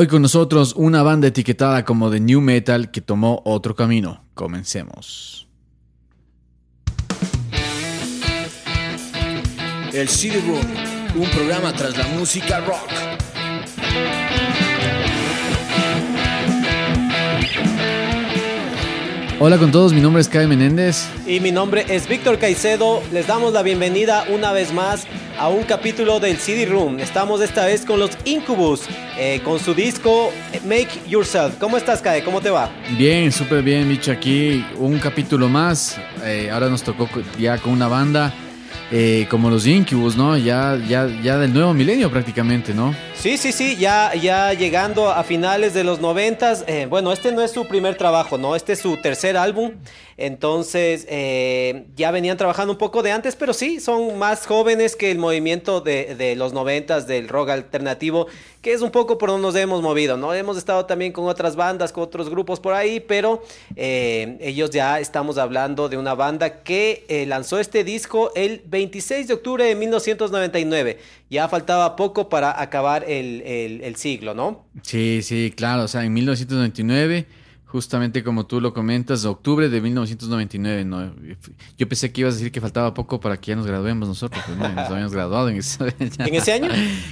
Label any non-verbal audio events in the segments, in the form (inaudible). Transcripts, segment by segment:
Hoy con nosotros una banda etiquetada como de New Metal que tomó otro camino. Comencemos. El CD Room, un programa tras la música rock. Hola con todos, mi nombre es Kai Menéndez. Y mi nombre es Víctor Caicedo. Les damos la bienvenida una vez más a un capítulo del CD Room. Estamos esta vez con los Incubus, eh, con su disco Make Yourself. ¿Cómo estás, Kai? ¿Cómo te va? Bien, súper bien, bicho. Aquí un capítulo más. Eh, ahora nos tocó ya con una banda eh, como los Incubus, ¿no? Ya, ya, ya del nuevo milenio prácticamente, ¿no? Sí, sí, sí, ya, ya llegando a finales de los noventas. Eh, bueno, este no es su primer trabajo, ¿no? Este es su tercer álbum. Entonces, eh, ya venían trabajando un poco de antes, pero sí, son más jóvenes que el movimiento de, de los noventas del rock alternativo, que es un poco por donde nos hemos movido, ¿no? Hemos estado también con otras bandas, con otros grupos por ahí, pero eh, ellos ya estamos hablando de una banda que lanzó este disco el 26 de octubre de 1999. Ya faltaba poco para acabar el, el, el siglo, ¿no? Sí, sí, claro. O sea, en 1999 justamente como tú lo comentas, octubre de 1999. ¿no? Yo pensé que ibas a decir que faltaba poco para que ya nos graduemos nosotros, pues no, nos habíamos graduado en ese, (laughs) ¿En ese año.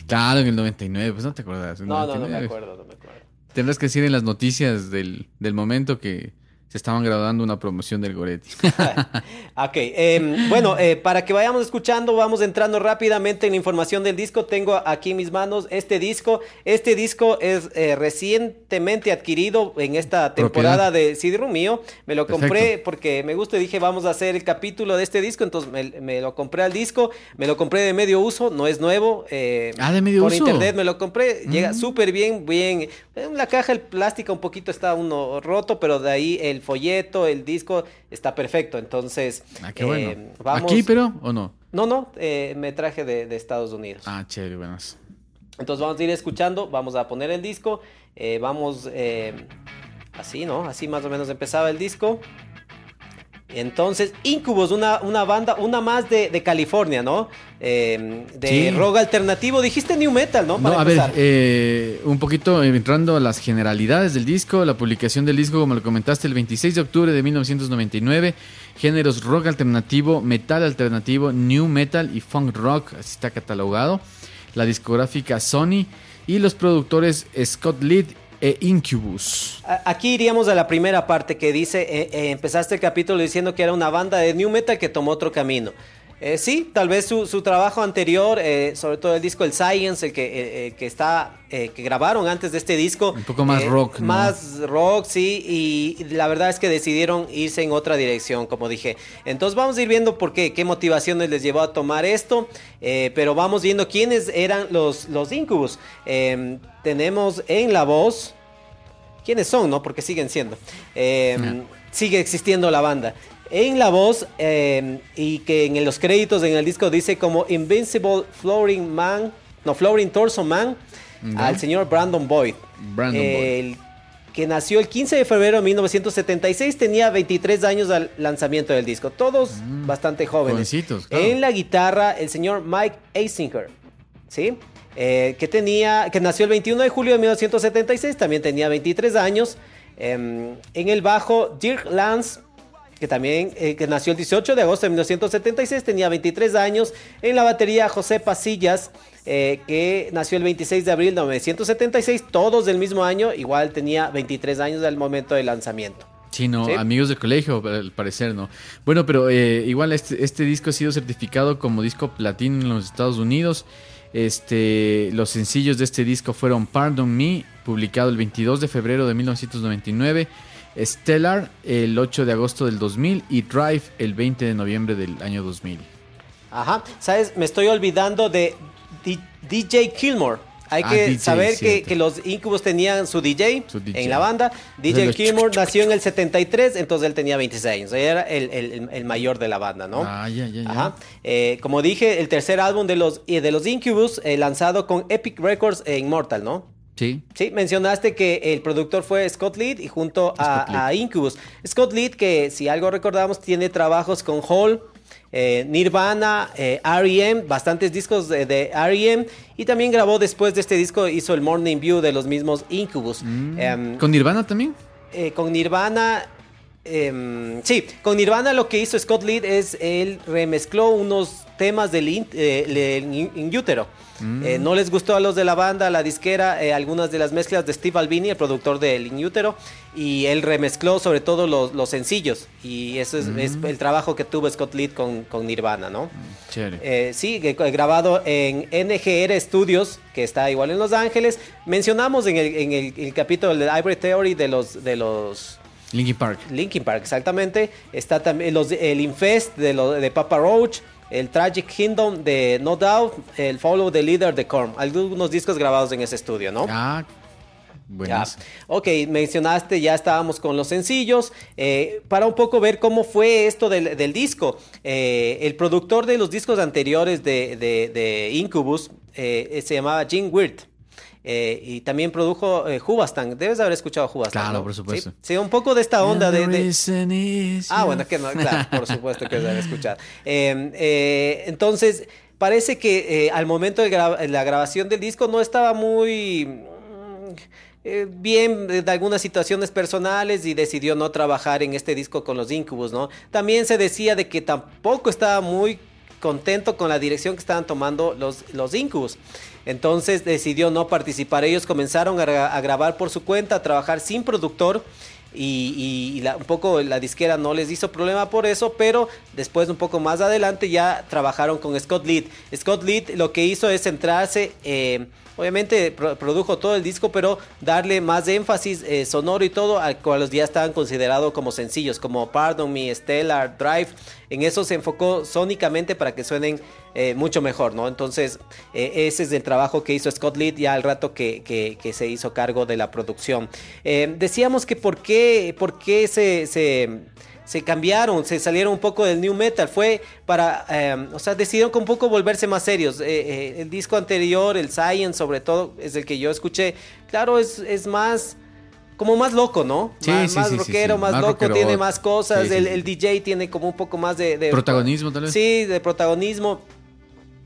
Claro, en el 99, pues no te acuerdas. No, no, no me acuerdo, no me acuerdo. Tendrás que decir en las noticias del, del momento que se estaban graduando una promoción del Goretti. (laughs) ok, eh, bueno, eh, para que vayamos escuchando, vamos entrando rápidamente en la información del disco. Tengo aquí en mis manos este disco. Este disco es eh, recientemente adquirido en esta temporada Propiedad. de Room mío. Me lo compré porque me gusta y dije, vamos a hacer el capítulo de este disco. Entonces me, me lo compré al disco. Me lo compré de medio uso, no es nuevo. eh, ah, de medio por uso. Por internet me lo compré. Mm. Llega súper bien, bien. En la caja, el plástico un poquito está uno roto, pero de ahí el folleto, el disco está perfecto. Entonces, ah, qué bueno. Eh, vamos... ¿Aquí, pero o no? No, no, eh, me traje de, de, Estados Unidos. Ah, chévere, buenas. Entonces vamos a ir escuchando, vamos a poner el disco, eh, vamos así, ¿no? Así más o menos empezaba el disco. Entonces, Incubus, una, una banda, una más de, de California, ¿no? Eh, de sí. rock alternativo. Dijiste New Metal, ¿no? Para no, a empezar. ver, eh, un poquito entrando a las generalidades del disco. La publicación del disco, como lo comentaste, el 26 de octubre de 1999. Géneros rock alternativo, metal alternativo, new metal y funk rock, así está catalogado. La discográfica Sony y los productores Scott Litt e Incubus. Aquí iríamos a la primera parte que dice, eh, eh, empezaste el capítulo diciendo que era una banda de new metal que tomó otro camino. Eh, sí, tal vez su, su trabajo anterior, sobre todo el disco El Science, el que, que está, que grabaron antes de este disco. Un poco más rock, ¿no? Más rock, sí, y la verdad es que decidieron irse en otra dirección, como dije. Entonces vamos a ir viendo por qué, qué motivaciones les llevó a tomar esto, pero vamos viendo quiénes eran los, los Incubus. tenemos en la voz, quiénes son, ¿no? Porque siguen siendo. Sigue existiendo la banda en la voz eh, y que en los créditos en el disco dice como Invincible Flooring Man, no, Flooring Torso Man, al señor Brandon Boyd. Brandon el, Boyd. Que nació el 15 de febrero de 1976, tenía 23 años al lanzamiento del disco. Todos mm, bastante jóvenes. Claro. En la guitarra, el señor Mike Eisinger, ¿sí? Eh, que, tenía, que nació el 21 de julio de 1976, también tenía 23 años. Eh, en el bajo, Dirk Lance que también eh, que nació el 18 de agosto de 1976, tenía 23 años. En la batería José Pasillas, eh, que nació el 26 de abril de 1976, todos del mismo año, igual tenía 23 años al momento del lanzamiento. Sí, no, amigos de colegio, al parecer, ¿no? Bueno, pero eh, igual este, este disco ha sido certificado como disco platino en los Estados Unidos. Este, los sencillos de este disco fueron Pardon Me, publicado el 22 de febrero de 1999, Stellar el 8 de agosto del 2000 y Drive el 20 de noviembre del año 2000. Ajá, sabes, me estoy olvidando de DJ Kilmore. Hay ah, que saber que, los Incubus tenían su DJ, en la banda. DJ Kilmore nació en el 73, entonces él tenía 26 años. Era el, mayor de la banda, ¿no? Ah, ya, ya, ya. Eh, como dije, el tercer álbum de los, de los Incubus, eh, lanzado con Epic Records e Immortal, ¿no? Sí. Sí, mencionaste que el productor fue Scott Lead y junto a, a, Incubus. Scott Lead, que si algo recordamos, tiene trabajos con Hall, eh, Nirvana, eh, R.E.M., bastantes discos de, de R.E.M. Y también grabó después de este disco, hizo el Morning View de los mismos Incubus. Mm. Em, ¿Con Nirvana también? Eh, con Nirvana, em, sí, con Nirvana lo que hizo Scott Lead es él remezcló unos temas del in, útero. Eh, no les gustó a los de la banda, la disquera, eh, algunas de las mezclas de Steve Albini, el productor de Inútero, y él remezcló sobre todo los, sencillos. Y eso es, el trabajo que tuvo Scott Lead con, Nirvana, ¿no? Eh, sí, grabado en NGR Studios, que está igual en Los Ángeles. Mencionamos en el, capítulo de Ivory Theory de los... De los Linkin Park. Linkin Park, exactamente. Está también los, el Infest de, de Papa Roach el Tragic Kingdom de No Doubt, el Follow the Leader de Korn. Algunos discos grabados en ese estudio, ¿no? Ah, buenas. Ok, mencionaste, ya estábamos con los sencillos. Eh, para un poco ver cómo fue esto del, disco. Eh, el productor de los discos anteriores de, Incubus eh, se llamaba Jim Wirt. Eh, y también produjo eh, Hubastan. Debes haber escuchado Hubastan. Claro, por supuesto. ¿Sí? un poco de esta onda de. Ah, bueno, que no, claro, por (laughs) supuesto que debes escuchar. Em, eh, entonces, parece que al momento de la grabación del disco no estaba muy mm, bien de algunas situaciones personales y decidió no trabajar en este disco con los Incubus, ¿no? También se decía de que tampoco estaba muy contento con la dirección que estaban tomando los, los Incubus. Entonces decidió no participar. Ellos comenzaron a, grabar por su cuenta, a trabajar sin productor. Y, un poco la disquera no les hizo problema por eso, pero después un poco más adelante ya trabajaron con Scott Lead. Scott Lead lo que hizo es centrarse eh, Obviamente produjo todo el disco, pero darle más énfasis eh, sonoro y todo a cuales ya estaban considerados como sencillos, como Pardon Me, Stellar, Drive. En eso se enfocó sónicamente para que suenen eh, mucho mejor, ¿no? Entonces, eh, ese es el trabajo que hizo Scott Lead ya al rato que, se hizo cargo de la producción. decíamos que por qué, por qué se se cambiaron, se salieron un poco del new metal, fue para, o sea, decidieron un poco volverse más serios. Eh, eh, el disco anterior, el Science sobre todo, es el que yo escuché, claro, es más, como más loco, ¿no? Sí, más, sí, más rockero, más, loco, tiene más cosas, el, DJ tiene como un poco más de... protagonismo tal vez. Sí, de protagonismo.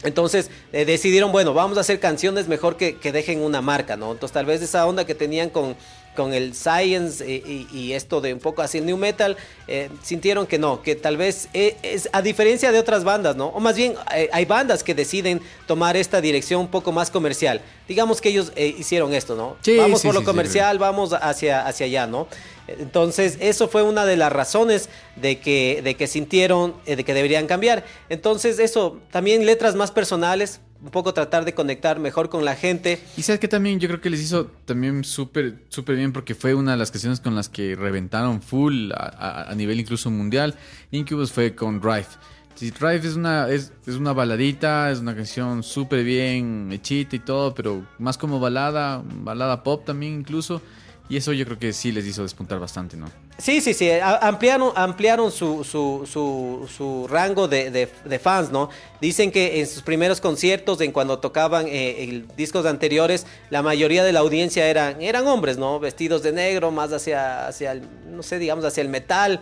Entonces eh, decidieron, bueno, vamos a hacer canciones mejor que, que, dejen una marca, ¿no? Entonces tal vez esa onda que tenían con, con el science y, esto de un poco así el new metal, eh, sintieron que no, que tal vez eh, es, a diferencia de otras bandas, ¿no? O más bien eh, hay bandas que deciden tomar esta dirección un poco más comercial. Digamos que ellos hicieron esto, ¿no? vamos por lo comercial, vamos hacia, hacia allá, ¿no? Entonces, eso fue una de las razones de que, de que sintieron de que deberían cambiar. Entonces, eso, también letras más personales, un poco tratar de conectar mejor con la gente. Y sabes que también yo creo que les hizo también súper súper bien porque fue una de las canciones con las que reventaron full a, nivel incluso mundial. Incubus fue con Drive. Drive es una, es, es una baladita, es una canción súper bien hechita y todo, pero más como balada, balada pop también incluso. Y eso yo creo que sí les hizo despuntar bastante, ¿no? Sí, sí, sí. Ampliaron, ampliaron su, su, su, rango de, fans, ¿no? Dicen que en sus primeros conciertos, en cuando tocaban eh, discos anteriores, la mayoría de la audiencia eran, eran hombres, ¿no? Vestidos de negro, más hacia, hacia el, no sé, digamos, hacia el metal.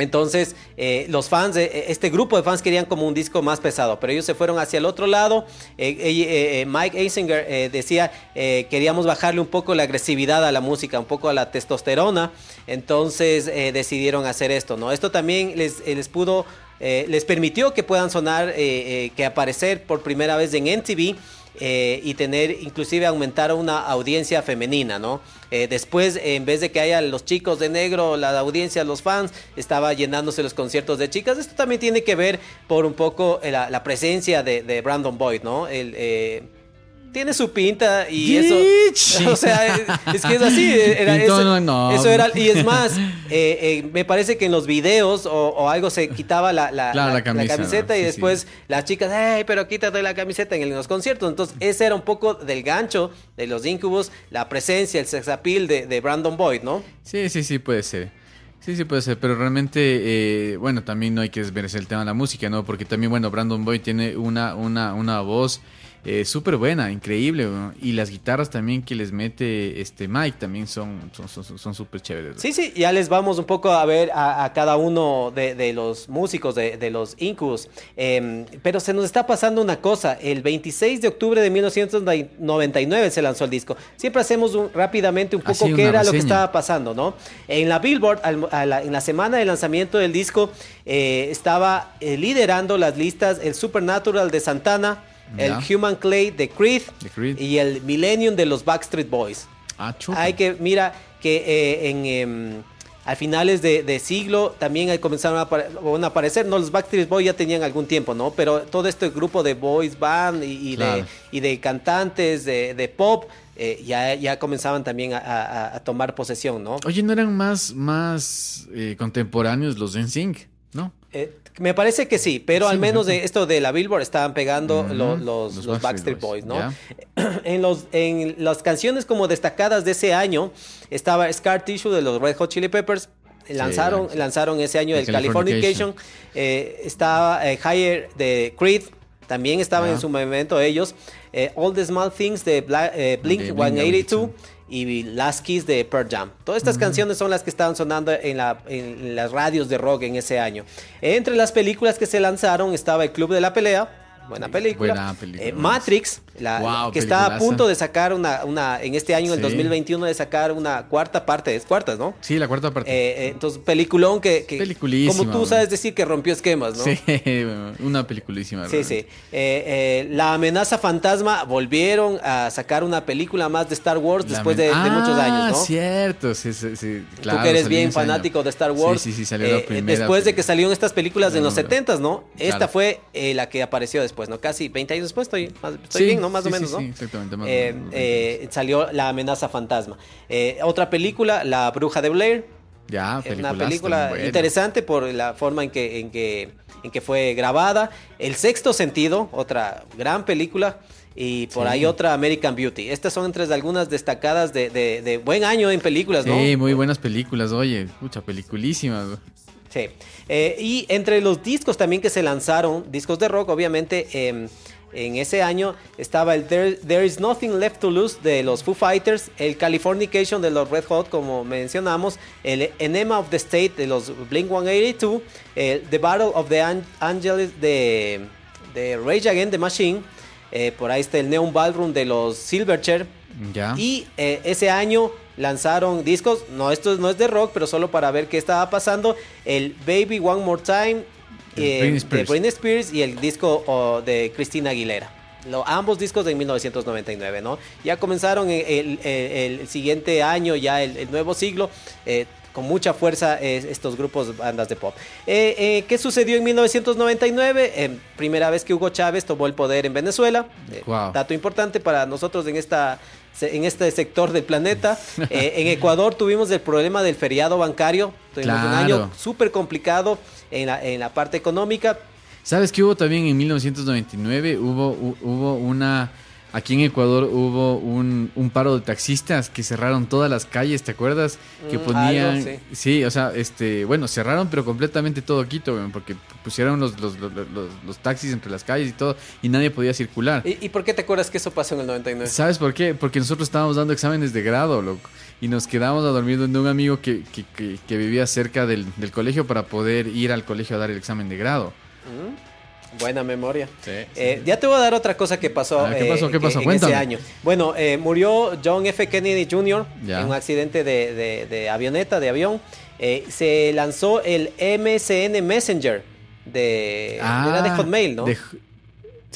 Entonces, eh, los fans, eh, este grupo de fans querían como un disco más pesado, pero ellos se fueron hacia el otro lado. Eh, Mike Eisinger decía, queríamos bajarle un poco la agresividad a la música, un poco a la testosterona. Entonces, decidieron hacer esto, ¿no? Esto también les, les pudo, les permitió que puedan sonar, que aparecer por primera vez en MTV. Eh, y tener, inclusive aumentar una audiencia femenina, ¿no? Eh, después, en vez de que haya los chicos de negro, la audiencia, los fans, estaba llenándose los conciertos de chicas. Esto también tiene que ver por un poco eh, la, la presencia de, de Brandon Boyd, ¿no? El, eh, tiene su pinta y eso. (laughs) O sea, es que es así. Era, eso, no, no. eso era. Y es más, (laughs) eh, eh, me parece que en los videos o, o algo se quitaba la, la, Claro, la- la camisa, camiseta y Sí, después las chicas, ¡ay, pero quítate la camiseta en, el- en los conciertos! Entonces, ese era un poco del gancho de los Incubus, la presencia, el sex appeal de, de Brandon Boyd, ¿no? Sí, sí, sí, puede ser. Sí, sí, puede ser. Pero realmente, eh, bueno, también no hay que desmerecer el tema de la música, ¿no? Porque también, bueno, Brandon Boyd tiene una, una, una voz eh, súper buena, increíble. ¿no? Y las guitarras también que les mete este Mike también son son son son súper chéveres. ¿no? Sí, sí, ya les vamos un poco a ver a, a cada uno de, de los músicos de, de los Incubus. Eh, pero se nos está pasando una cosa. El 26 de octubre de 1999 se lanzó el disco. Siempre hacemos un- rápidamente un poco Así, qué era lo que estaba pasando, ¿no? En la Billboard, al- a la- en la semana de lanzamiento del disco, eh, estaba eh, liderando las listas el Supernatural de Santana, el Ya. Human Clay de Creed, y el Millennium de los Backstreet Boys. Ah, chuta. Hay que, mira, que eh, en, em, a finales de, de siglo también comenzaron a, apare- a aparecer, no, los Backstreet Boys ya tenían algún tiempo, ¿no? Pero todo este grupo de boys band y, y Claro. de, y de cantantes de, de pop eh, ya, ya comenzaban también a, a- a tomar posesión, ¿no? Oye, ¿no eran más, más eh, contemporáneos los NSYNC? ¿No? Me parece que sí, pero Sí, al menos de esto de la Billboard estaban pegando los, los los Backstreet Backstreet Boys, Boys, ¿no? (clears throat) en, los, en las canciones como destacadas de ese año estaba Scar Tissue de los Red Hot Chili Peppers. Lanzaron, sí. lanzaron ese año el Californication. Eh, estaba eh, Higher de Creed. También estaban en su momento ellos. Eh, All the Small Things de Bla- Blink 182 y Last Kiss de Pearl Jam. Todas estas canciones son las que estaban sonando en, la- en las radios de rock en ese año. Entre las películas que se lanzaron estaba El Club de la Pelea. Buena película. Buena película. Eh, Matrix, la, Wow, que está a punto de sacar una, una en este año, el Sí. 2021, de sacar una cuarta parte, es cuartas, ¿no? Sí, la cuarta parte. Eh, eh, entonces, peliculón que, que Peliculísima, como tú sabes decir que rompió esquemas, ¿no? Sí, (laughs) una peliculísima. Sí, sí. Eh, eh, la amenaza fantasma volvieron a sacar una película más de Star Wars La después de, de muchos Ah, años, ¿no? cierto, sí, sí, sí, claro, Tú que eres bien fanático de Star Wars. Sí, sí, sí, salió eh, la primera. Después de que salieron estas películas en los Número. 70 ¿no? Esta Claro. fue eh, la que apareció después, ¿no? Casi 20 años después, estoy, más- estoy Sí, bien, ¿no? Más sí, o menos, sí, ¿no? exactamente, más o Eh, menos. eh, salió La amenaza fantasma. Eh, otra película, La bruja de Blair. Ya, Es una peliculaza película interesante por la forma en que, en que, en que fue grabada. El sexto sentido, otra gran película. Y por Sí. ahí otra American Beauty. Estas son entre algunas destacadas de, de- de buen año en películas, ¿no? Sí, muy buenas películas, oye, mucha peliculísimas. Sí. Eh, y entre los discos también que se lanzaron, discos de rock, obviamente, em, en ese año estaba el There, Is Nothing Left to Lose de los Foo Fighters, el Californication de los Red Hot, como mencionamos, el Enema of the State de los Blink 182, el The Battle of the An- Angels de, de Rage Against the Machine, eh, por ahí está el Neon Ballroom de los Silverchair, Ya. y eh, ese año lanzaron discos, no, esto no es de rock, pero solo para ver qué estaba pasando, el Baby One More Time De eh, Britney de Spears. Britney Spears y el disco oh, de Christina Aguilera. Lo- ambos discos de 1999, ¿no? Ya comenzaron el, el- siguiente año, ya el, el nuevo siglo, eh, con mucha fuerza eh, estos grupos, bandas de pop. Eh, ¿Qué sucedió en 1999? Eh, primera vez que Hugo Chávez tomó el poder en Venezuela. Wow. Dato importante para nosotros en esta en este sector del planeta. (laughs) Eh, en Ecuador tuvimos el problema del feriado bancario. Tuvimos un año súper complicado en la, en la parte económica. ¿Sabes qué hubo también en 1999? Hubo, hu- hubo una, Aquí en Ecuador hubo un, un paro de taxistas que cerraron todas las calles, ¿te acuerdas? Que Mm, ponían... algo, sí. sí. o sea, este, bueno, cerraron pero completamente todo Quito, porque pusieron los, los, los, los- los taxis entre las calles y todo, y nadie podía circular. ¿Y, y por qué te acuerdas que eso pasó en el 99? ¿Sabes por qué? Porque nosotros estábamos dando exámenes de grado, loco. Y nos quedamos a dormir donde un amigo que, que, que- que vivía cerca del, del colegio para poder ir al colegio a dar el examen de grado. Mm, Buena memoria. Sí, Eh, ya te voy a dar otra cosa que pasó, Ah, ¿qué eh, en ese año. Bueno, eh, murió John F. Kennedy Jr. Ya. en un accidente de, de- de avioneta, de avión. Eh, se lanzó el MSN Messenger de, era de Hotmail, ¿no? Ah, De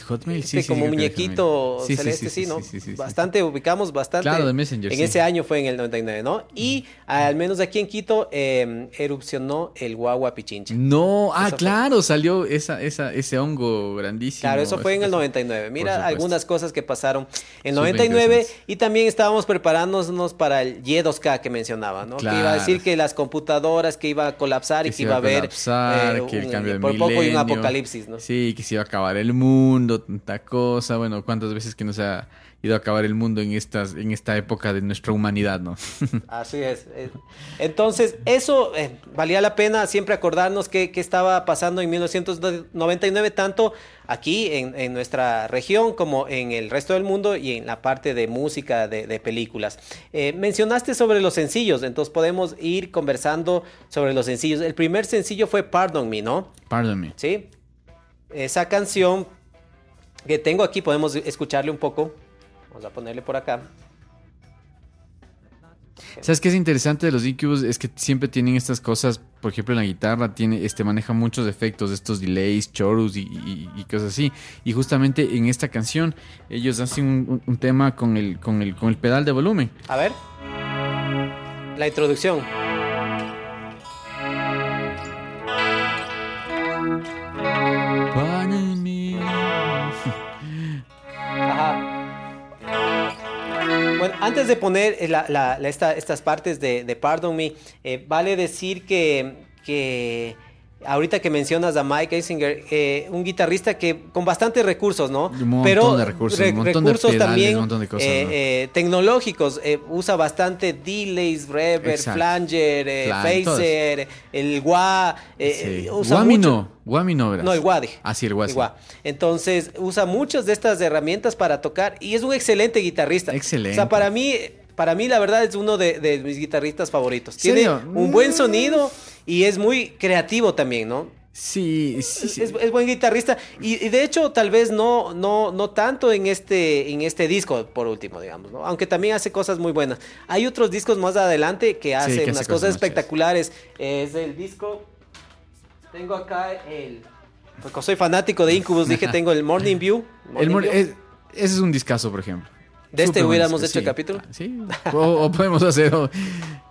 Hotmail, sí, Este sí, como de muñequito. Sí, sí, celeste, sí, sí, ¿no? sí, sí, sí, sí. bastante, ubicamos bastante. Claro, de Messenger, En sí. ese año fue en el 99, ¿no? Y al menos aquí en Quito eh, erupcionó el Guagua Pichincha. No, ah, Eso fue. claro, salió esa, esa, ese hongo grandísimo. Claro, eso fue en el Eso- 99. Mira algunas cosas que pasaron en el Súper 99 interesantes. y también estábamos preparándonos para el Y2K que mencionaba, ¿no? Que iba a Claro. decir que las computadoras que iba a colapsar y Que que iba a haber colapsar, eh, por poco y un milenio. apocalipsis, ¿no? Sí, que se iba a acabar el mundo, tanta cosa. Bueno, cuántas veces que nos ha ido a acabar el mundo en estas, en esta época de nuestra humanidad, ¿no? (laughs) Así es. eh. Entonces, eso eh, valía la pena siempre acordarnos qué qué estaba pasando en 1999, tanto aquí en, en nuestra región como en el resto del mundo y en la parte de música, de, de películas. Eh, mencionaste sobre los sencillos, entonces podemos ir conversando sobre los sencillos. El primer sencillo fue Pardon Me, ¿no? Pardon me. Sí. Esa canción que tengo aquí, podemos escucharle un poco. Vamos a ponerle por acá. ¿Sabes qué es interesante de los Incubus? Es que siempre tienen estas cosas, por ejemplo en la guitarra tiene, este, maneja muchos efectos, estos delays, chorus y, y- y cosas así. Y justamente en esta canción ellos hacen un, un- tema con el, con, el, con el pedal de volumen. A ver. La introducción. Antes de poner eh, la- esta- estas partes de, de Pardon Me, eh, vale decir que, que ahorita que mencionas a Mike Eisinger, eh, un guitarrista que con bastantes recursos, ¿no? Un montón de recursos, un montón de pedales, también un montón de cosas, eh, ¿no? eh, tecnológicos. eh, usa bastante delays, reverb, Exacto. flanger, phaser, el wah. Sí. usa Guami mucho- no, Guami no, el wah. Ah, sí, el sí. Igual. Entonces, usa muchas de estas herramientas para tocar y es un excelente guitarrista. Excelente. O sea, para mí, para mí la verdad es uno de, de mis guitarristas favoritos. Tiene ¿Serio? un buen Mm. Y es muy creativo también, ¿no? Sí, sí, sí. Es, es buen guitarrista y, y de hecho tal vez no, no, no tanto en este, en este disco, por último, digamos, ¿no? Aunque también hace cosas muy buenas. Hay otros discos más adelante que hace que hace unas cosas espectaculares. Es el disco... Tengo acá el... Porque soy fanático de Incubus, dije (laughs) tengo el Morning View. El Morning mor- View. es- ese es un discazo, por ejemplo. ¿De este hubiéramos hecho el capítulo? Ah, Sí, o, o podemos hacer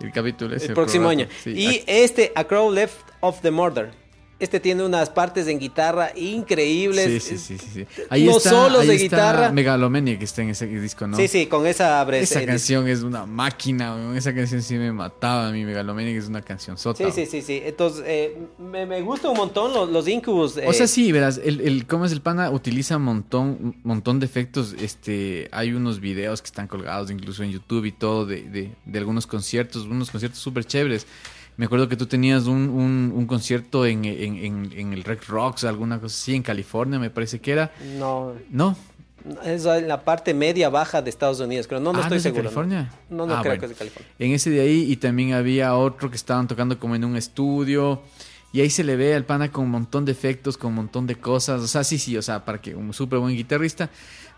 el capítulo ese el próximo año. Sí, y este, A Crow Left of the Murder. Este tiene unas partes en guitarra increíbles. Sí, sí, sí, sí, sí. Ahí Los está, solos ahí de está guitarra. Megalomania que está en ese disco, ¿no? Sí, sí, con esa abres Esa canción es una máquina, esa canción sí me mataba a mí, Megalomania que es una canción sota. Sí, sí, sí, sí. Entonces, eh, me, me gusta un montón los, los Incubus. O eh, sea, sí, verás, el, el cómo es el pana utiliza un montón, montón de efectos. Este, hay unos videos que están colgados incluso en YouTube y todo de, de, de algunos conciertos, unos conciertos súper chéveres. Me acuerdo que tú tenías un, un, un concierto en, en, en, en el Rec Rocks, alguna cosa así, en California, me parece que era. No, No. es en la parte media baja de Estados Unidos, creo. No, no Ah, estoy es de seguro. ¿no? California? No, no, Ah, creo bueno. que es de California. En ese de ahí y también había otro que estaban tocando como en un estudio y ahí se le ve al pana con un montón de efectos, con un montón de cosas, o sea, sí, sí, o sea, para que un súper buen guitarrista,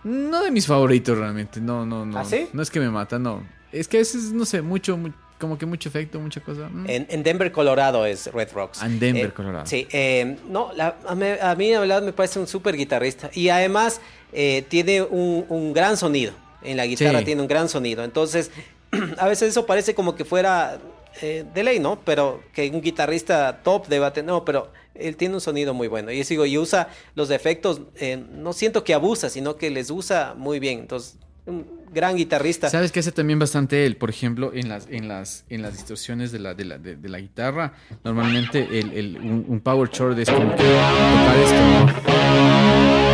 no de mis favoritos realmente, no, no, no, ¿Ah, sí? no es que me mata, no, es que a veces, no sé, mucho, mu- como que mucho efecto, mucha cosa. mm. En, en Denver, Colorado es Red Rocks. Ah, en Denver, Eh, Colorado. Sí, eh, no, la- a, mí, a mí la verdad me parece un súper guitarrista. Y además eh, tiene un, un gran sonido. En la guitarra Sí. tiene un gran sonido. Entonces, (clears throat) a veces eso parece como que fuera eh, de ley, ¿no? Pero que un guitarrista top deba tener. No, pero él tiene un sonido muy bueno. Y sigo, y usa los efectos. eh, no siento que abusa, sino que les usa muy bien. Entonces, un gran guitarrista. ¿Sabes qué hace también bastante él? Por ejemplo, en las, en las, en las distorsiones de la, de la, de, la guitarra, normalmente el, el- un, power chord es como que tocar esto,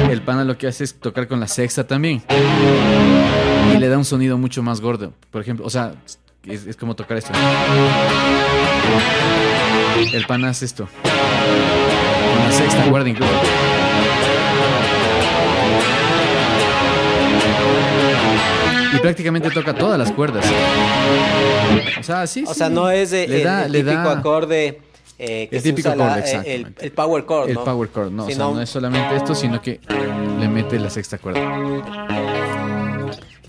¿no? el pana lo que hace es tocar con la sexta también. Y le da un sonido mucho más gordo. Por ejemplo, o sea, es, es como tocar esto. El pana hace esto. Con la sexta cuerda incluso. Prácticamente toca todas las cuerdas. O sea, sí, O sí. sea, no es Le el, da- el le típico da- acorde eh, que El se típico la- acorde, eh, el, power chord, El power chord, no, o sea, no es solamente esto, sino que le mete la sexta cuerda.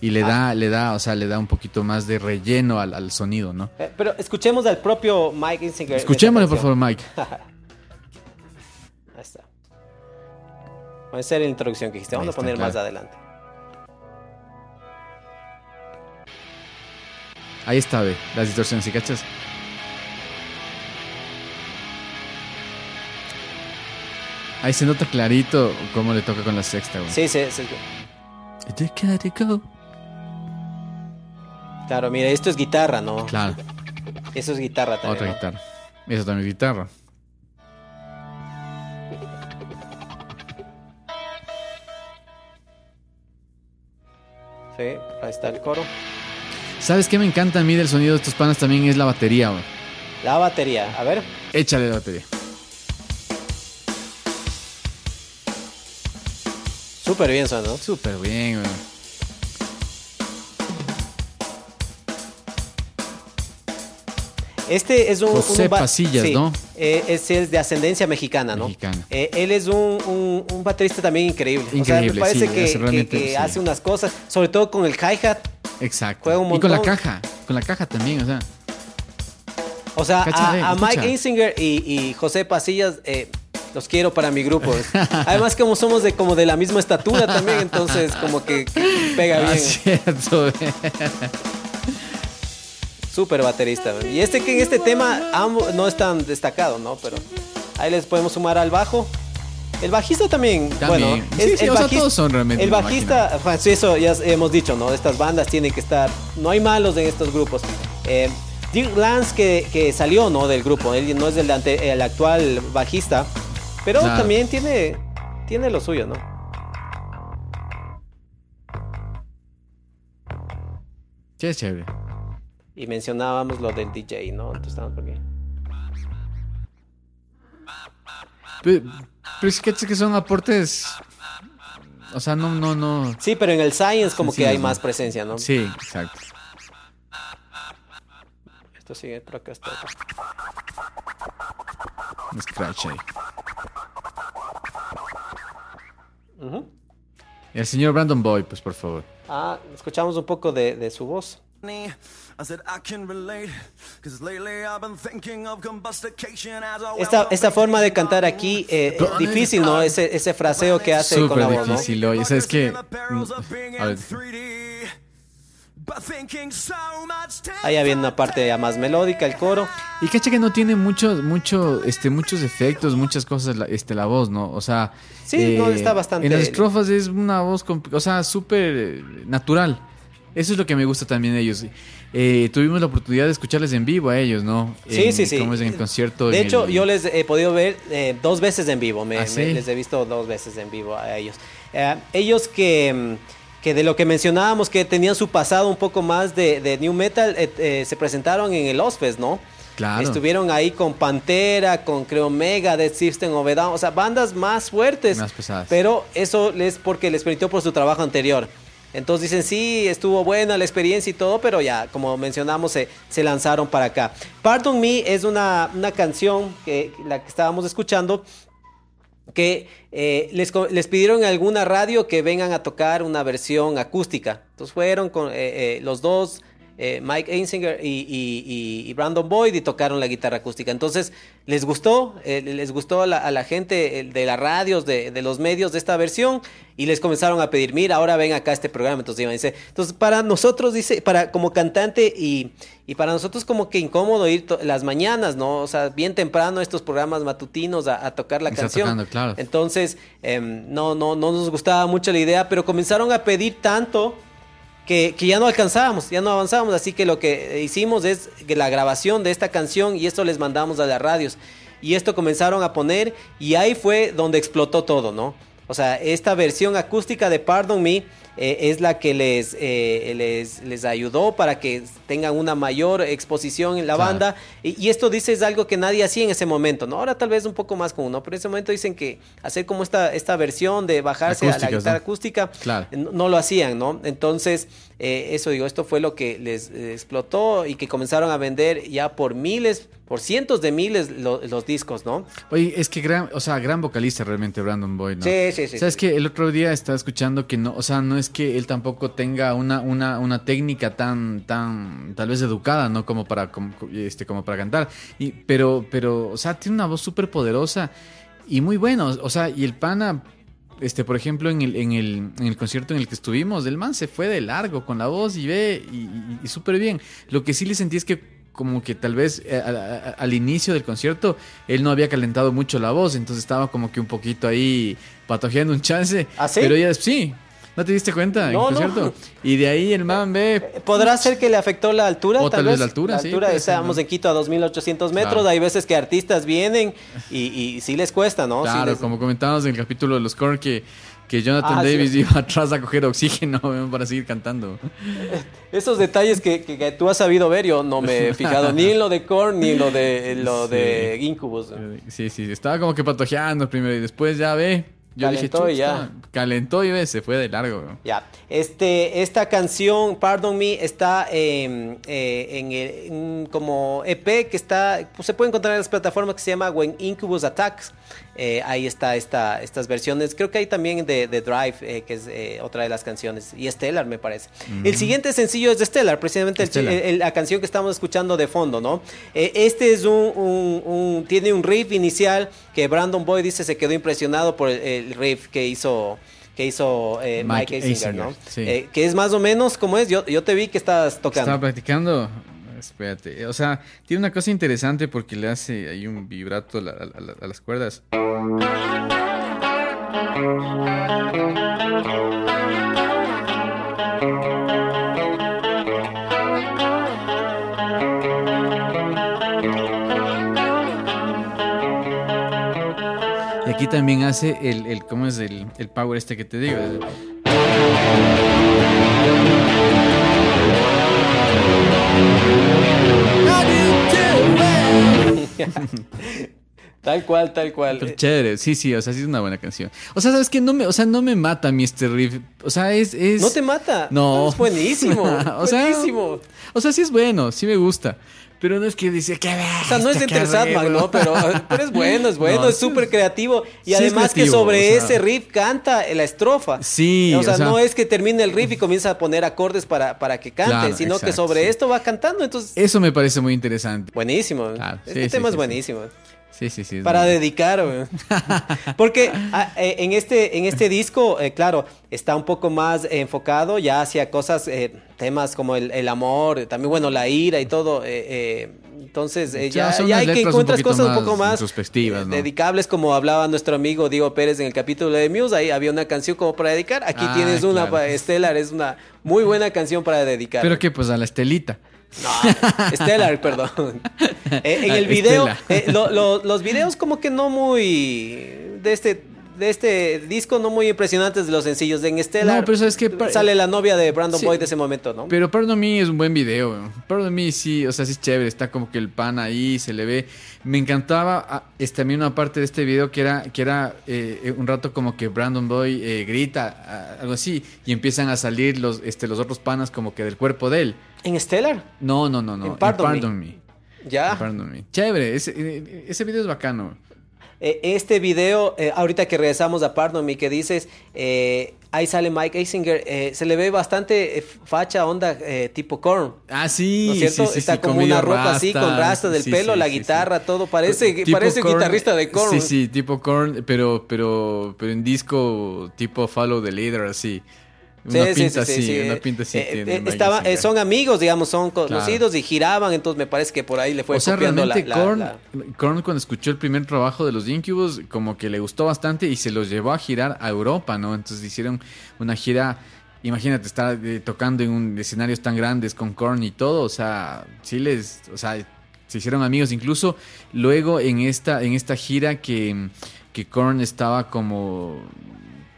Y le da, le da, o sea, le da un poquito más de relleno al, al sonido, ¿no? Eh, pero escuchemos al propio Mike Insinger. Escuchémoslo, esta por favor. Mike. (laughs) Ahí está. Va a ser la introducción que dijiste. Ahí Vamos a está, poner más claro. adelante. Ahí está, ve, las distorsiones, ¿sí cachas? Ahí se nota clarito cómo le toca con la sexta, güey. Sí, sí, sí. Claro, mira, esto es guitarra, ¿no? Claro, Eso es guitarra también. otra ¿no? guitarra. Eso también es guitarra. Sí, ahí está el coro. ¿Sabes qué me encanta a mí del sonido de estos panas también? Es la batería, güey. La batería. A ver. Échale la batería. Súper bien suena, ¿no? Súper bien, güey. Este es un... José un Pasillas, sí, ¿no? eh, es de ascendencia mexicana, ¿no? Mexicana. Eh, él es un, un- un baterista también increíble. o sea, Increíble, me parece sí, que, hace que- realmente, que sí. hace unas cosas, sobre todo con el hi-hat. Exacto. Juega un y con la caja. Con la cacha también, o sea. O sea, a. Mike Insinger y, y José Pasillas eh, los quiero para mi grupo. (laughs) Además, como somos de como de la misma estatura también, entonces como que pega Ah, bien. cierto, güey. Súper baterista. Y este que en este tema ambos no es tan destacado, ¿no? Pero ahí les podemos sumar al bajo. El bajista también, También. bueno, Sí, sí, o sea, todos son realmente El bajista, sí, eso ya hemos dicho, ¿no? Estas bandas tienen que estar, no hay malos en estos grupos. Eh, Dirk Lance que, que salió, ¿no? Del grupo, él no es el, ante- el actual bajista, pero Claro. también tiene, tiene lo suyo, ¿no? Sí, es chévere. Y mencionábamos lo del DJ, ¿no? Entonces estamos por aquí. Pero, pero es que es que son aportes. O sea, no, no, no. Sí, pero en el Science como que hay ¿no? más presencia, ¿no? Sí, exacto. Esto sigue por acá. Está. Un scratch ahí. El señor Brandon Boy, pues por favor. Ah, escuchamos un poco de, de su voz. I said I can relate, cause lately I've been thinking of combustication as a Esta, esta forma de cantar aquí, eh, es difícil, ¿no? Ese, ese fraseo que hace con la Súper voz, ¿no? difícil, oye. ¿Sabes qué? Mm, A ver. Ahí había una parte ya más melódica, el coro. Y cacha que no tiene mucho, mucho, este, muchos efectos, muchas cosas, la- este, la voz, ¿no? O sea. eh, Sí, no, está bastante- En las estrofas es una voz, o sea, súper eh, natural. Eso es lo que me gusta también de ellos. Eh, tuvimos la oportunidad de escucharles en vivo a ellos, ¿no? Sí, En- sí, sí. ¿Cómo es en el concierto? De en hecho, el- yo les he podido ver eh, dos veces en vivo. Me, ¿Ah, me- sí? les he visto dos veces en vivo a ellos. Eh, ellos que, mm, que de lo que mencionábamos, que tenían su pasado un poco más de, de New Metal, eh, eh, se presentaron en el Ozfest, ¿no? Claro. Estuvieron ahí con Pantera, con creo Mega, Dead System of o sea, bandas más fuertes. Más pesadas. Pero eso es porque les permitió por su trabajo anterior. Entonces dicen, sí, estuvo buena la experiencia y todo, pero ya, como mencionamos, se, lanzaron para acá. Pardon Me es una, una canción que la que estábamos escuchando que eh, les, les pidieron en alguna radio que vengan a tocar una versión acústica. Entonces fueron con eh, eh, los dos, eh, Mike Einsinger y, y- y- y Brandon Boyd, y tocaron la guitarra acústica. Entonces les gustó, eh, les gustó a la, a la gente eh, de las radios, de, de los medios de esta versión, y les comenzaron a pedir, mira, ahora ven acá este programa. Entonces, iban, dice, entonces para nosotros, dice, para como cantante y, para nosotros como que incómodo ir las mañanas, ¿no? O sea, bien temprano estos programas matutinos a, a tocar la Está canción. tocando, claro. Entonces, em, no, no, no nos gustaba mucho la idea, pero comenzaron a pedir tanto que, ya no alcanzábamos, ya no avanzábamos. Así que lo que hicimos es la grabación de esta canción y esto les mandamos a las radios. Y esto comenzaron a poner y ahí fue donde explotó todo, ¿no? O sea, esta versión acústica de Pardon Me eh, es la que les, eh, les, les ayudó para que tengan una mayor exposición en la Claro. banda. Y, y esto dice es algo que nadie hacía en ese momento, ¿no? Ahora tal vez un poco más común, ¿no? Pero en ese momento dicen que hacer como esta, esta versión de bajarse a la guitarra ¿no? acústica, Claro. no, no lo hacían, ¿no? Entonces, eh, eso digo, esto fue lo que les eh, explotó y que comenzaron a vender ya por miles, por cientos de miles lo- los discos, ¿no? Oye, es que gran, o sea, gran vocalista realmente Brandon Boyd, ¿no? Sí, sí, sí, Sabes sí. que el otro día estaba escuchando que no, o sea, no es que él tampoco tenga una, una, una técnica tan, tan, tal vez educada, ¿no? Como para, como, este, como para cantar. Y, pero, pero, o sea, tiene una voz súper poderosa y muy bueno. O sea, y el pana, este, por ejemplo, en el, en el, en el concierto en el que estuvimos, el man se fue de largo con la voz y ve, y, y- y súper bien. Lo que sí le sentí es que como que tal vez eh, a- a- a- al inicio del concierto él no había calentado mucho la voz, entonces estaba como que un poquito ahí patojeando un chance. ¿Ah, sí? Pero ya sí, ¿no te diste cuenta en No, no. concierto? Y de ahí el man ve... ¿Podrá ser que le afectó la altura? O tal vez la altura, sí, puede ser, estábamos en Quito a 2800 metros. Claro. Hay veces que artistas vienen y, y sí les cuesta, ¿no? Sí Claro, les- como comentábamos en el capítulo de los Korn que, que Jonathan Ah, sí. Davis iba atrás a coger oxígeno (laughs) para seguir cantando. (laughs) Esos detalles que, que- que tú has sabido ver, yo no me he (laughs) fijado ni en lo de Korn ni en lo de, en lo Sí. de Incubus. Sí, sí, estaba como que patojeando primero y después ya ve. Yo Calentó dije, y ya. Calentó y se fue de largo. Ya, este, esta canción, Pardon Me, está eh, eh, en, el- en como EP que está, pues, se puede encontrar en las plataformas que se llama When Incubus Attacks. Eh, ahí está esta, estas versiones. Creo que hay también de, de Drive, eh, que es eh, otra de las canciones. Y Stellar, me parece. El siguiente sencillo es de Stellar, precisamente Stellar. el- la canción que estamos escuchando de fondo, ¿no? Este es un, un- un- tiene un riff inicial que Brandon Boyd dice se quedó impresionado por el, el riff que hizo que hizo eh, Mike, Mike Asinger, ¿no? Sí. Eh, que es más o menos como es. Yo, yo te vi que estabas tocando. Estaba practicando. Espérate. O sea, tiene una cosa interesante porque le hace ahí un vibrato a, a las cuerdas. Y aquí también hace el, el ¿cómo es el, el power este que te digo? (laughs) Tal cual, tal cual. Pero chévere, sí, sí, o sea, sí es una buena canción. O sea, ¿sabes qué? No me, o sea, no me mata mi este riff. O sea, es... es... No te mata. No. Es buenísimo. (laughs) o sea, buenísimo. O sea, sí es bueno, sí me gusta. Pero no es que dice que O sea, no es de ¿no? Pero, (laughs) pero es bueno, es bueno, No, es súper creativo. Y sí además que sobre o sea. ese riff canta la estrofa. Sí, O sea, o sea- no es que termine el riff y comienza a poner acordes para, para que cante, Claro, sino que sobre sí. esto va cantando. Entonces, Eso me parece muy interesante. buenísimo. Claro, este tema es buenísimo. Sí, sí, sí. Para dedicar, güey. (laughs) Porque ah, eh, en, este, en este disco, eh, claro, está un poco más enfocado ya hacia cosas, eh, temas como el, el amor, también, bueno, la ira y todo. eh, eh, entonces, Ya, ya, hay que encuentras cosas un poco más ¿no? dedicables, como hablaba nuestro amigo Diego Pérez en el capítulo de Muse. Ahí había una canción como para dedicar. Aquí Ah, tienes una claro. Stellar, es una muy buena canción para dedicar. Pero que pues a la estelita. No, Stellar, perdón. Eh, en Ah, el video, Estela. eh, lo- lo- los videos como que no muy de este de este disco no muy impresionantes de los sencillos. En Stellar No, pero ¿sabes? Pa- sale la novia de Brandon Sí. Boyd de ese momento, ¿no? Pero Pardon Me es un buen video. Pardon Me sí, o sea, sí es chévere. Está como que el pan ahí, se le ve. Me encantaba ah, este, también una parte de este video que era, que era eh, un rato como que Brandon Boy eh, grita, ah, algo así, y empiezan a salir los, este, los otros panas como que del cuerpo de él. En Stellar, No, no, no, no. En en Pardon Me. Me. ya. En Pardon Me. Chévere, ese, eh, ese video es bacano. Eh, este video, eh, ahorita que regresamos a Pardon Me, que dices, eh, ahí sale Mike Eisinger, eh, se le ve bastante eh, facha, onda eh, tipo Korn. Ah, sí. ¿No es cierto? sí, sí, Está sí, como una ropa así, con rastas del pelo, la guitarra, todo. Parece, parece guitarrista de Korn. Sí, sí, tipo Korn, pero, pero, pero en disco tipo Follow the Leader, así. Una sí, pinta sí, así, sí, una pinta así eh, tiene eh, estaba- eh, son amigos, digamos, son conocidos y giraban, entonces me parece que por ahí le fue o sea, copiando realmente la- Korn, la- Korn cuando escuchó el primer trabajo de los Incubus, como que le gustó bastante y se los llevó a girar a Europa, ¿no? Entonces hicieron una gira, imagínate, estar eh, tocando en un escenarios tan grandes con Korn y todo, o sea, sí les, o sea, se hicieron amigos, incluso luego en esta, en esta gira que, que Korn estaba como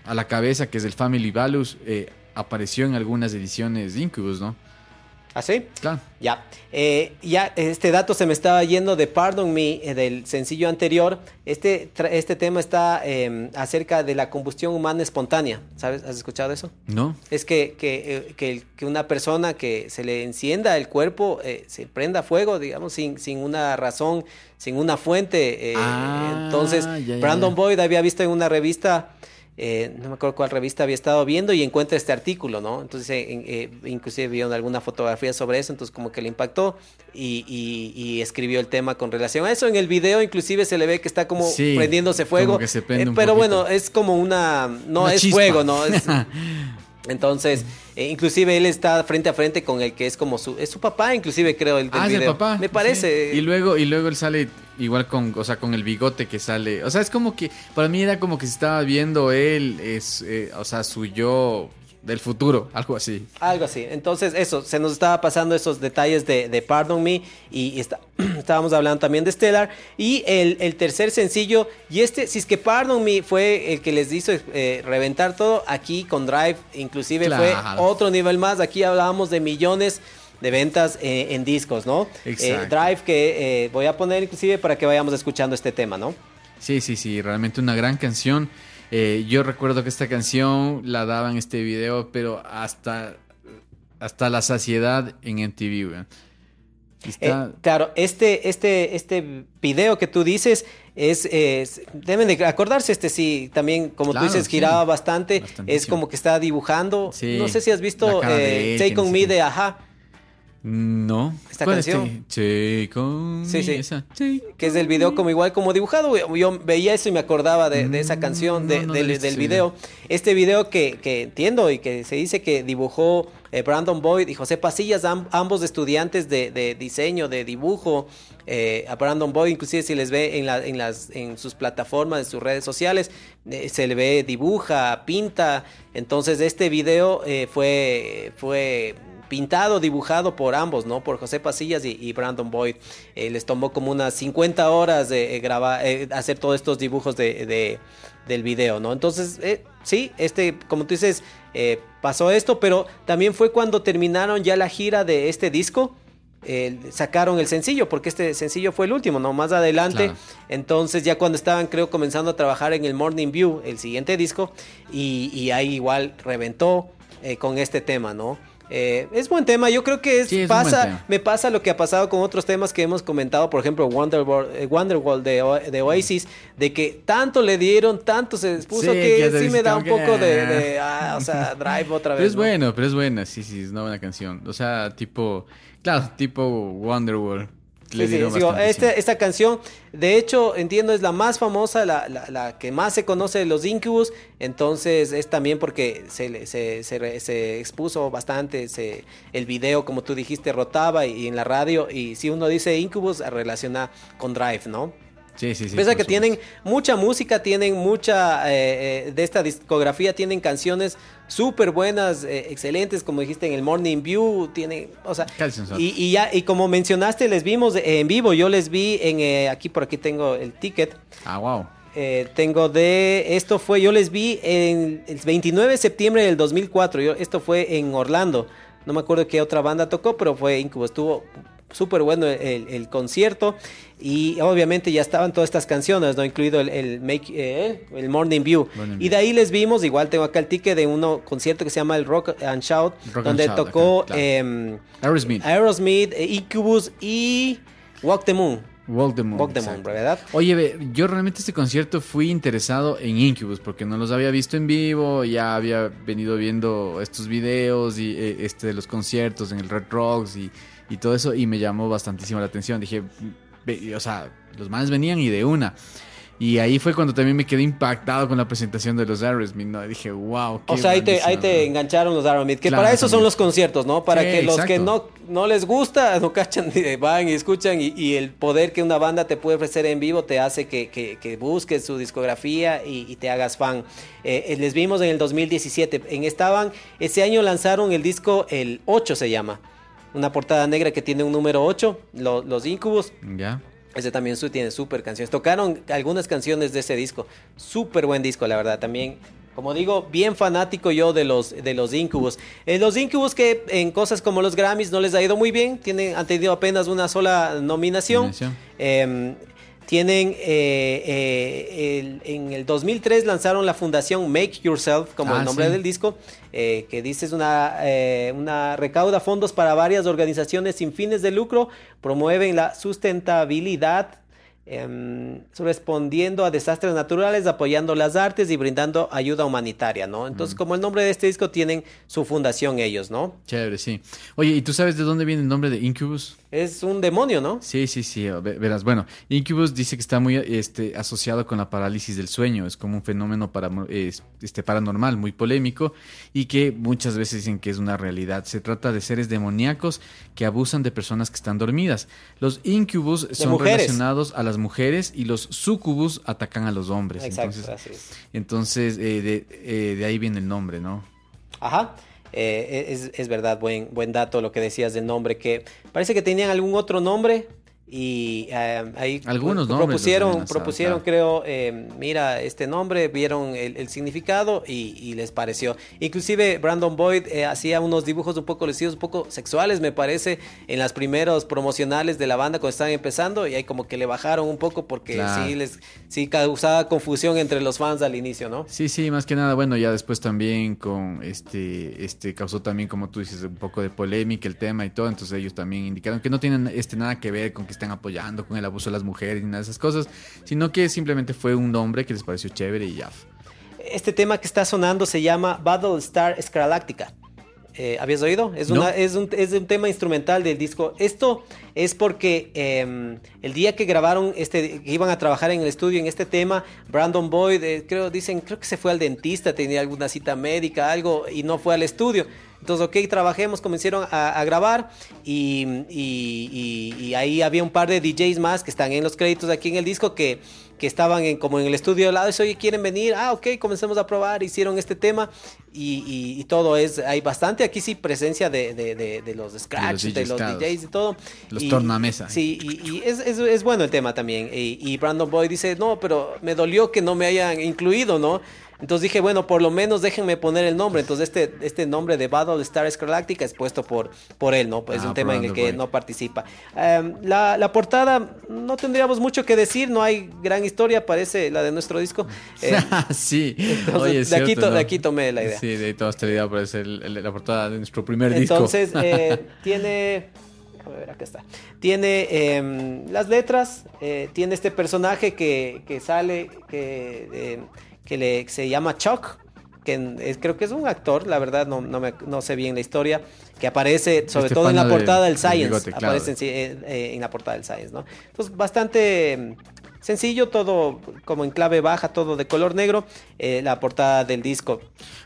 a la cabeza, que es el Family Values, eh, apareció en algunas ediciones de Incubus, ¿no? ¿Así? Claro. Ya. Eh, ya, este dato se me estaba yendo de Pardon Me, eh, del sencillo anterior. Este, este tema está eh, acerca de la combustión humana espontánea. ¿Sabes? ¿Has escuchado eso? ¿No? Es que, que, eh, que que una persona que se le encienda el cuerpo, eh, se prenda fuego, digamos, sin, sin una razón, sin una fuente. eh, Ah, entonces, ya, ya, Brandon ya. Boyd había visto en una revista, eh, no me acuerdo cuál revista había estado viendo y encuentra este artículo, ¿no? Entonces, eh, eh, inclusive vio alguna fotografía sobre eso, entonces como que le impactó y, y- y escribió el tema con relación a eso. En el video inclusive se le ve que está como Sí, prendiéndose fuego, como que se eh, pero poquito. bueno, es como una, no Una es chispa. fuego, ¿no? Es, (laughs) entonces, eh, inclusive él está frente a frente con el que es como su, es su papá, inclusive creo el del Ah, es el papá. Me parece. sí. Y luego, y luego él sale igual con, o sea, con el bigote que sale. O sea, es como que, para mí era como que se estaba viendo él, es, eh, o sea, su yo del futuro, algo así. Algo así. Entonces, eso, se nos estaba pasando esos detalles de, de Pardon Me y, y está- (clears throat) estábamos hablando también de Stellar. Y el, el tercer sencillo, y este, si es que Pardon Me fue el que les hizo eh, reventar todo, aquí con Drive inclusive fue otro nivel más. Aquí hablábamos de millones de ventas eh, en discos, ¿no? Eh, Exacto. Drive que eh, voy a poner inclusive para que vayamos escuchando este tema, ¿no? Sí, sí, sí, realmente una gran canción. Eh, yo recuerdo que esta canción la daban en este video, pero hasta, hasta la saciedad en MTV, weón. Eh, claro, este, este, este video que tú dices es, es- deben de acordarse, este sí, también como Claro, tú dices, sí. giraba bastante, es como que está dibujando, Sí, no sé si has visto eh, Take On Me de Aja, no. ¿Esta ¿Cuál es canción? este? On Sí, sí. esa. Que es el video como igual como dibujado, yo- veía eso y me acordaba de, de esa Mm, canción, de- no, no lo he del, del video. Este video que, que entiendo y que se dice que dibujó eh, Brandon Boyd y José Pasillas, am- ambos estudiantes de, de diseño, de dibujo. eh, a Brandon Boyd, inclusive si les ve en, la- en, las, en sus plataformas, en sus redes sociales, eh, se le ve dibuja, pinta. Entonces este video fue, fue pintado, dibujado por ambos, ¿no? Por José Pasillas y, y Brandon Boyd. Eh, les tomó como unas 50 horas de eh, grabar, eh, hacer todos estos dibujos de, de- del video, ¿no? Entonces, eh, sí, este, como tú dices, eh, pasó esto, pero también fue cuando terminaron ya la gira de este disco. eh, sacaron el sencillo, porque este sencillo fue el último, ¿no? Más adelante. Claro. Entonces, ya cuando estaban, creo, comenzando a trabajar en el Morning View, el siguiente disco, y, y ahí igual reventó eh, con este tema, ¿no? Eh, es buen tema, yo creo que es, Sí, es pasa, me pasa lo que ha pasado con otros temas que hemos comentado, por ejemplo, Wonderwall, eh, Wonderwall de, O- de Oasis, de que tanto le dieron, tanto se expuso Sí, que, sí me da un poco de, "Ah". de, ah, o sea, Drive otra (laughs) vez. Pero es ¿no? bueno, pero es buena, sí, sí, es una buena canción. O sea, tipo, claro, tipo Wonderwall. Le Sí, sí, digo, este- esta canción, de hecho, entiendo, es la más famosa, la, la- la que más se conoce de los Incubus, entonces es también porque se, se, se se expuso bastante, se, el video, como tú dijiste, rotaba y, en la radio, y si uno dice Incubus, relaciona con Drive, ¿no? Sí, sí, sí. Pese a que supuesto. tienen mucha música, tienen mucha eh, eh, de esta discografía, tienen canciones súper buenas, eh, excelentes, como dijiste en el Morning View, tienen, o sea, y, y ya, y como mencionaste, les vimos en vivo, yo les vi en, aquí por aquí tengo el ticket, Ah, wow. eh, tengo de, esto fue, yo les vi en el 29 de septiembre del 2004, yo, esto fue en Orlando, no me acuerdo qué otra banda tocó, pero fue Incubus, estuvo súper bueno el, el concierto y obviamente ya estaban todas estas canciones, ¿no? Incluido el, el, Make, eh, el Morning View. Morning y de ahí les vimos, igual tengo acá el ticket de un concierto que se llama el Rock and Shout, Rock and donde Shout, tocó acá, claro. em, Aerosmith. Aerosmith, eh, Incubus y Walk the Moon. Moon, exacto. ¿verdad? Oye, yo realmente este concierto fui interesado en Incubus porque no los había visto en vivo, ya había venido viendo estos videos y eh, este de los conciertos en el Red Rocks y, y todo eso y me llamó bastantísimo la atención. Dije, o sea, los manes venían y de una. Y ahí fue cuando también me quedé impactado con la presentación de los Aerosmith, ¿no? Y dije, wow. O sea, ahí te, ahí te engancharon los Aerosmith, que Claro, para eso son también. los conciertos, ¿no? Para Sí, que los que exacto. no, no les gusta, (laughs) no cachan, van y escuchan, y, y el poder que una banda te puede ofrecer en vivo te hace que, que- que busques su discografía y, y te hagas fan. Eh, eh, les vimos en el 2017, en estaban, ese año lanzaron el disco, el 8 se llama, una portada negra que tiene un número 8, lo- los Incubus, Ya. Ese también su, tiene súper canciones. Tocaron algunas canciones de ese disco. Súper buen disco, la verdad. También como digo, bien fanático yo de los, de los Incubus. Eh, los Incubus que en cosas como los Grammys no les ha ido muy bien, tienen, han tenido apenas una sola nominación. Nominación. Eh, tienen, eh, eh, el- en el 2003 lanzaron la fundación Make Yourself, como Ah, el nombre sí. del disco, eh, que dice es una, eh, una recauda fondos para varias organizaciones sin fines de lucro, promueven la sustentabilidad, em, respondiendo a desastres naturales, apoyando las artes y brindando ayuda humanitaria, ¿no? Entonces, como el nombre de este disco, tienen su fundación ellos, ¿no? Chévere, sí. Oye, ¿y tú sabes de dónde viene el nombre de Incubus? Es un demonio, ¿no? Sí, sí, sí, ve- verás. Bueno, Incubus dice que está muy este, asociado con la parálisis del sueño. Es como un fenómeno para, este, paranormal, muy polémico, y que muchas veces dicen que es una realidad. Se trata de seres demoníacos que abusan de personas que están dormidas. Los Incubus son relacionados a las mujeres y los Sucubus atacan a los hombres. Exacto, entonces, así es. entonces eh, de, eh, de ahí viene el nombre, ¿no? Ajá. Eh, es, es verdad, buen, buen dato lo que decías del nombre, que parece que tenían algún otro nombre y eh, ahí Algunos pro- propusieron, propusieron creo, eh, mira este nombre, vieron el, el significado y, y les pareció. Inclusive Brandon Boyd eh, hacía unos dibujos un poco lesidos, un poco sexuales me parece, en las primeros promocionales de la banda cuando estaban empezando y ahí como que le bajaron un poco porque Claro. sí, les, sí causaba confusión entre los fans al inicio, ¿no? Sí, sí, más que nada, bueno, ya después también con este, este causó también, como tú dices, un poco de polémica el tema y todo, entonces ellos también indicaron que no tienen este nada que ver con que estén apoyando con el abuso de las mujeres ni nada de esas cosas, sino que simplemente fue un nombre que les pareció chévere y ya. Este tema que está sonando se llama Battle Star Scralactica. Eh, ¿Habías oído? Es, No. una, es, un, es un tema instrumental del disco. Esto es porque eh, el día que grabaron, este, que iban a trabajar en el estudio en este tema, Brandon Boyd, eh, creo, dicen, creo que se fue al dentista, tenía alguna cita médica, algo, y no fue al estudio. Entonces, ok, trabajemos, comenzaron a, a grabar y, y- y- y ahí había un par de DJs más que están en los créditos aquí en el disco que, que estaban en, como en el estudio al lado. Y oye, ¿quieren venir? Ah, ok, comencemos a probar, hicieron este tema y, todo es, hay bastante aquí sí presencia de, de- de- de los scratch, de los. DJs y todo. Los Y- tornamesa. Sí, y, y es, es- es bueno el tema también. Y, y Brandon Boy dice, no, pero me dolió que no me hayan incluido, ¿no? Entonces dije, bueno, por lo menos déjenme poner el nombre. Entonces este, este nombre de Battle Star Galactica es puesto por, por él, ¿no? Pues es Ah, un tema en el que Boyd. no participa. Em, la, la portada, no tendríamos mucho que decir, no hay gran historia, parece la de nuestro disco. (laughs) Eh, sí, entonces, Oye, es de, aquí de aquí tomé la idea. Sí, de ahí tomaste la idea, el- el- la portada de nuestro primer disco. Entonces, eh, (laughs) tiene. A ver, acá está. Tiene em, las letras, eh, tiene este personaje que, que sale, que, em, que le, se llama Chuck, que es- creo que es un actor, la verdad no, no, me- no sé bien la historia, que aparece sobre Este todo en la de- portada del Science, bigote, claro. aparece en, en la portada del Science, ¿no? Entonces, bastante em, sencillo, todo como en clave baja, todo de color negro, eh, la portada del disco.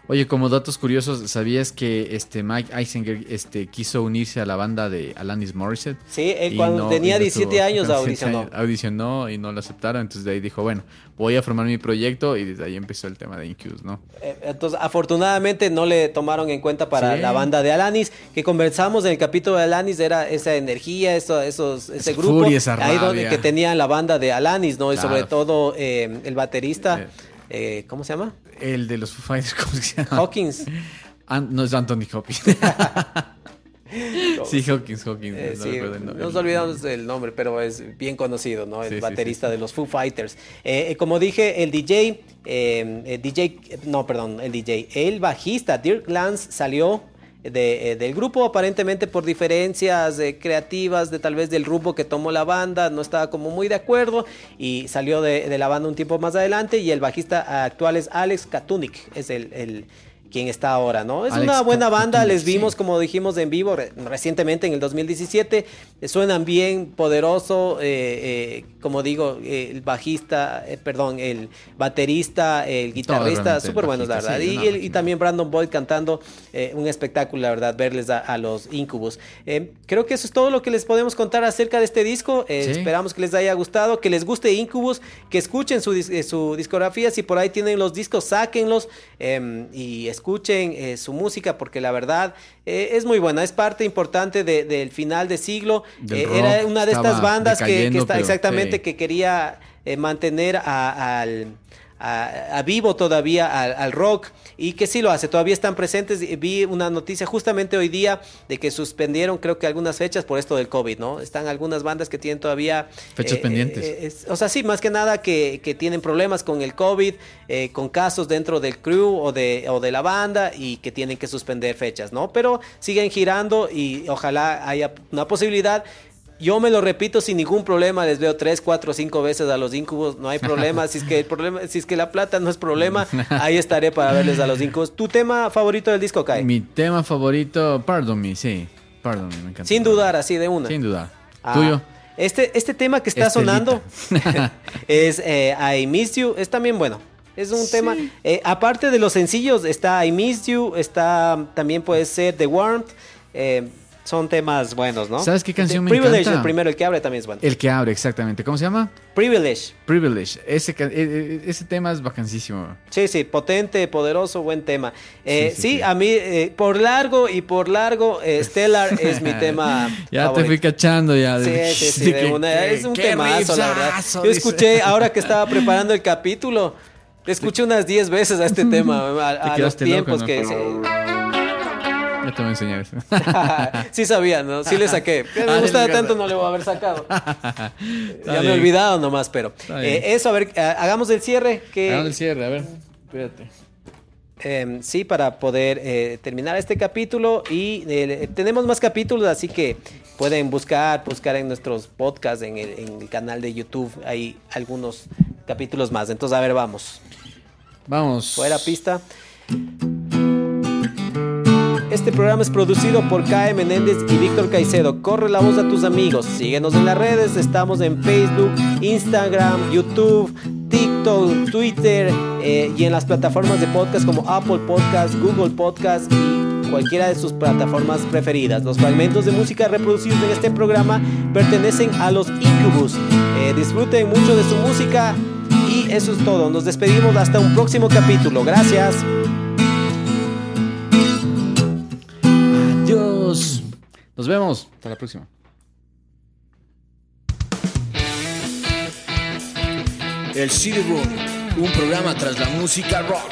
Oye, como datos curiosos, ¿sabías que este Mike Eisinger este, quiso unirse a la banda de Alanis Morissette? Sí, él cuando no- tenía no 17 estuvo- años (laughs) con 17 audicionó. Audicionó y no lo aceptaron, entonces de ahí dijo, bueno, voy a formar mi proyecto y desde ahí empezó el tema de Incubus, ¿no? Eh, Entonces, afortunadamente no le tomaron en cuenta para Sí. la banda de Alanis, que conversamos en el capítulo de Alanis, era esa energía, eso, esos, ese grupo, furia, esa ahí donde que tenían la banda de Alanis, ¿no? Y Claro. sobre todo eh, el baterista, Eh. eh, ¿cómo se llama? El de los Foo Fighters, (laughs) ¿cómo se llama? Hawkins. An- no es Anthony Hopkins. (laughs) (laughs) sí, Hawkins, Hawkins. Eh, no sí, recuerdo el nombre. nos olvidamos del nombre, pero es bien conocido, ¿no? El Sí, baterista sí, de los Foo Fighters. Eh, eh, como dije, el DJ, eh, el DJ, no, perdón, el DJ, el bajista Dirk Lance salió de, eh, del grupo aparentemente por diferencias eh, creativas de tal vez del rumbo que tomó la banda, no estaba como muy de acuerdo y salió de, de la banda un tiempo más adelante y el bajista actual es Alex Katunik, es el... el quien está ahora, ¿no? Es Alex una buena banda, les vimos sí. como dijimos en vivo re- recientemente en el 2017, eh, suenan bien, poderoso, eh, eh, como digo, el bajista, perdón, el baterista, el guitarrista, súper buenos, la verdad. sí, y, no, el- y sí. también Brandon Boyd cantando un espectáculo, la verdad, verles a, a los Incubus. Creo que eso es todo lo que les podemos contar acerca de este disco. Sí. Esperamos que les haya gustado, que les guste Incubus, que escuchen su, dis- su discografía. Si por ahí tienen los discos, sáquenlos eh, y escuchen eh, su música, porque la verdad eh, es muy buena. Es parte importante de- del final de siglo. Eh, rock, era una de estas bandas que, está exactamente sí. que quería eh, mantener a- al a- a vivo todavía al, al rock y que sí lo hace, todavía están presentes. Vi una noticia justamente hoy día de que suspendieron creo que algunas fechas por esto del COVID, ¿no? Están algunas bandas que tienen todavía... Fechas pendientes. es- o sea, sí, más que nada que, que tienen problemas con el COVID, eh, con casos dentro del crew o de, o de la banda y que tienen que suspender fechas, ¿no? Pero siguen girando y ojalá haya una posibilidad. Yo me lo repito sin ningún problema, les veo tres, cuatro, cinco veces a los incubos, no hay problema. si es que el problema, si es que la plata no es problema, (laughs) ahí estaré para verles a los incubos. ¿Tu tema favorito del disco, Kai? Mi tema favorito, Pardon Me, sí. Pardon Me, me encanta. Sin dudar, así de una. Sin dudar. Ah, Tuyo. Este, este tema que está Estelita. sonando (laughs) (laughs) es eh, I Miss You. Es también bueno. Es un tema. eh, aparte de los sencillos, está I Miss You. Está también puede ser The Warmth. eh, son temas buenos, ¿no? ¿Sabes qué canción me Privilege, encanta? el primero, el que abre también es bueno. El que abre, exactamente. ¿Cómo se llama? Privilege. Privilege. Ese, eh, eh, ese tema es vacancísimo. Sí, sí, potente, poderoso, buen tema. Eh, Sí, sí, sí, sí. a mí, eh, por largo y por largo, eh, (laughs) Stellar es mi tema. Ya favorito. te fui cachando ya. Sí, de- sí, sí, de una- que- es un temazo, la verdad. Yo escuché, ahora que estaba (laughs) preparando el capítulo, escuché unas 10 veces a este (laughs) tema, a, a los loco, tiempos ¿no? que... Ya te voy a enseñar eso. (laughs) sí sabía, ¿no? Sí le saqué. (laughs) Que me Ah, gustaba tanto, no le voy a haber sacado. (laughs) ya me he olvidado nomás, pero... Eh, eso, a ver, eh, hagamos el cierre. Que, Hagamos el cierre, a ver. Espérate. Eh, sí, para poder eh, terminar este capítulo y eh, tenemos más capítulos, así que pueden buscar, buscar en nuestros podcasts, en el, en el canal de YouTube, hay algunos capítulos más. Entonces, a ver, vamos. Vamos. Fuera pista. Este programa es producido por K.E. Menéndez y Víctor Caicedo. Corre la voz a tus amigos. Síguenos en las redes. Estamos en Facebook, Instagram, YouTube, TikTok, Twitter eh, y en las plataformas de podcast como Apple Podcast, Google Podcast y cualquiera de sus plataformas preferidas. Los fragmentos de música reproducidos en este programa pertenecen a los Incubus. Eh, disfruten mucho de su música y eso es todo. Nos despedimos hasta un próximo capítulo. Gracias. Nos vemos. Hasta la próxima. El CD Room, un programa tras la música rock.